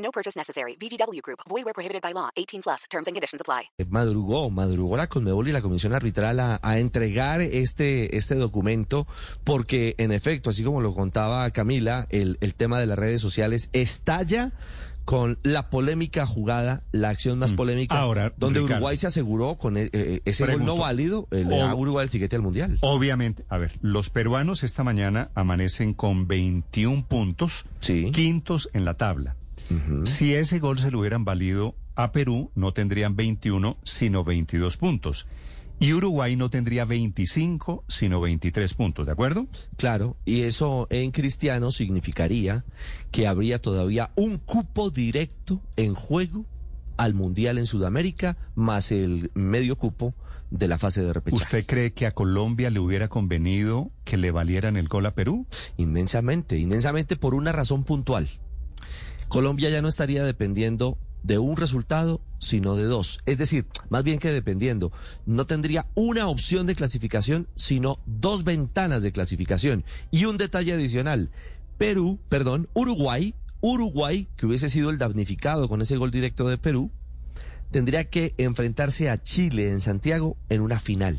No purchase necessary. VGW Group. Void where prohibited by law. 18 plus. Terms and conditions apply. Madrugó, madrugó la Conmebol y la Comisión Arbitral a, a entregar este, este documento porque, en efecto, así como lo contaba Camila, el, el tema de las redes sociales estalla con la polémica jugada, la acción más polémica, Ahora, donde Ricardo. Uruguay se aseguró con eh, ese gol Pregunto. no válido, eh, le da a Uruguay el tiquete al Mundial. Obviamente, a ver, los peruanos esta mañana amanecen con 21 puntos, Sí. quintos en la tabla. Si ese gol se lo hubieran valido a Perú, no tendrían 21, sino 22 puntos. Y Uruguay no tendría 25, sino 23 puntos, ¿de acuerdo? Claro, y eso en cristiano significaría que habría todavía un cupo directo en juego al Mundial en Sudamérica, más el medio cupo de la fase de repechaje. ¿Usted cree que a Colombia le hubiera convenido que le valieran el gol a Perú? Inmensamente, inmensamente por una razón puntual. Colombia ya no estaría dependiendo de un resultado, sino de dos. Es decir, más bien que dependiendo, no tendría una opción de clasificación, sino dos ventanas de clasificación. Y un detalle adicional, Perú, perdón, Uruguay, Uruguay, que hubiese sido el damnificado con ese gol directo de Perú, tendría que enfrentarse a Chile en Santiago en una final.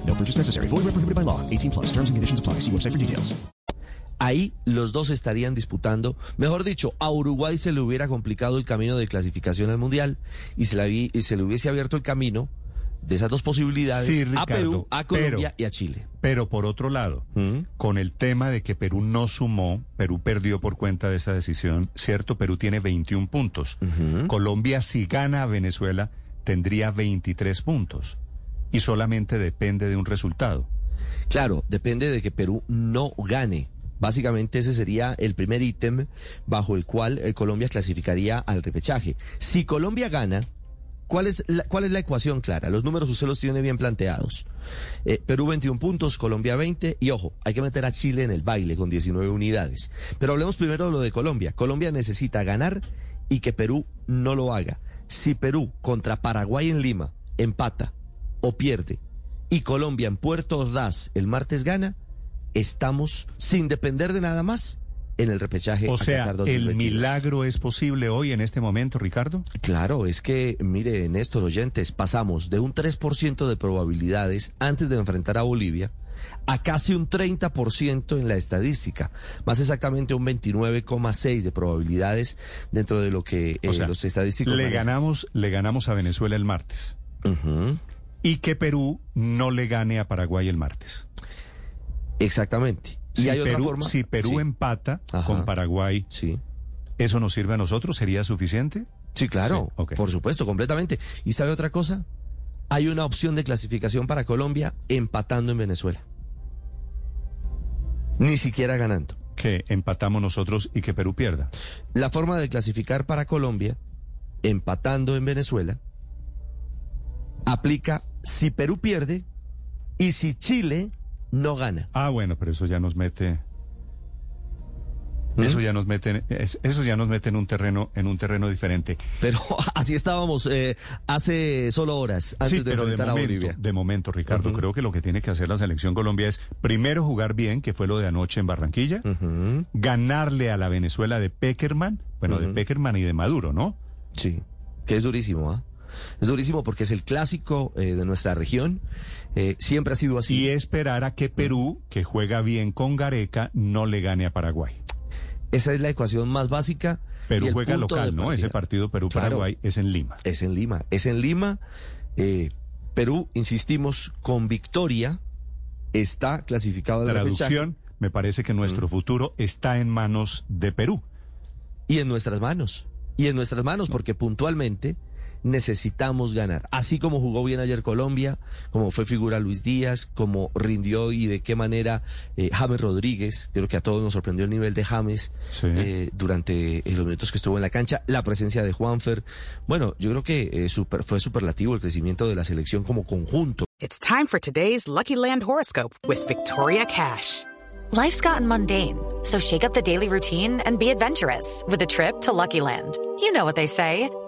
Purchase necessary. Void where prohibited by law. 18 plus. Terms and conditions apply. See website for details. Ahí los dos estarían disputando. Mejor dicho, a Uruguay se le hubiera complicado el camino de clasificación al Mundial y se, la vi- y se le hubiese abierto el camino de esas dos posibilidades Sí, a Perú, a Colombia pero- y a Chile. Pero por otro lado, ¿Mm? con el tema de que Perú no sumó, Perú perdió por cuenta de esa decisión, ¿cierto? Perú tiene 21 puntos. Colombia, si gana a Venezuela, tendría 23 puntos. Y solamente depende de un resultado. Claro, depende de que Perú no gane. Básicamente ese sería el primer ítem bajo el cual eh, Colombia clasificaría al repechaje. Si Colombia gana, ¿cuál es la, ecuación clara? Los números usted los tiene bien planteados. Eh, Perú 21 puntos, Colombia 20 y ojo, hay que meter a Chile en el baile con 19 unidades. Pero hablemos primero de lo de Colombia. Colombia necesita ganar y que Perú no lo haga. Si Perú contra Paraguay en Lima empata o pierde y Colombia en Puerto Ordaz el martes gana, estamos sin depender de nada más en el repechaje. O sea, ¿el 2022. milagro es posible hoy en este momento, Ricardo? Claro, es que, mire, Néstor Oyentes, pasamos de un 3% de probabilidades antes de enfrentar a Bolivia a casi un 30% en la estadística, más exactamente un 29,6 de probabilidades dentro de lo que eh, O sea, los estadísticos le manejan. ganamos, le ganamos a Venezuela el martes. Y que Perú no le gane a Paraguay el martes. Exactamente. Y Si hay otra Perú, forma. si Perú Sí. empata Ajá. con Paraguay, Sí. ¿eso nos sirve a nosotros? ¿Sería suficiente? Sí, claro, Sí, por supuesto, completamente. ¿Y sabe otra cosa? Hay una opción de clasificación para Colombia empatando en Venezuela. Ni siquiera ganando. Que empatamos nosotros y que Perú pierda. La forma de clasificar para Colombia, empatando en Venezuela, aplica si Perú pierde y si Chile no gana. Ah, bueno, pero eso ya nos mete. ¿Mm? Eso ya nos mete, eso ya nos mete en un terreno, en un terreno diferente. Pero así estábamos eh, hace solo horas antes sí, de pero de a momento, Bolivia. de momento, Ricardo, creo que lo que tiene que hacer la selección Colombia es primero jugar bien, que fue lo de anoche en Barranquilla, ganarle a la Venezuela de Peckerman, bueno, de. Peckerman y de Maduro, ¿no? Sí, que es durísimo, ¿ah? Es durísimo porque es el clásico eh, de nuestra región. eh, siempre ha sido así. Y esperar a que Perú, que juega bien con Gareca, no le gane a Paraguay. Esa es la ecuación más básica Perú juega local, ¿no? Ese partido Perú-Paraguay es en Lima. Es en Lima. Es en Lima. Eh, Perú, insistimos, con victoria está clasificado repechaje. Traducción, me parece que nuestro futuro está en manos de Perú. Y en nuestras manos. Y en nuestras manos, porque puntualmente necesitamos ganar. Así como jugó bien ayer Colombia, como fue figura Luis Díaz, como rindió y de qué manera eh, James Rodríguez, creo que a todos nos sorprendió el nivel de James Sí. eh, durante eh, los minutos que estuvo en la cancha, la presencia de Juanfer. Bueno, yo creo que eh, super- fue superlativo el crecimiento de la selección como conjunto. It's time for today's Lucky Land horoscope with Victoria Cash. Life's gotten mundane, so shake up the daily routine and be adventurous with a trip to Lucky Land. You know what they say.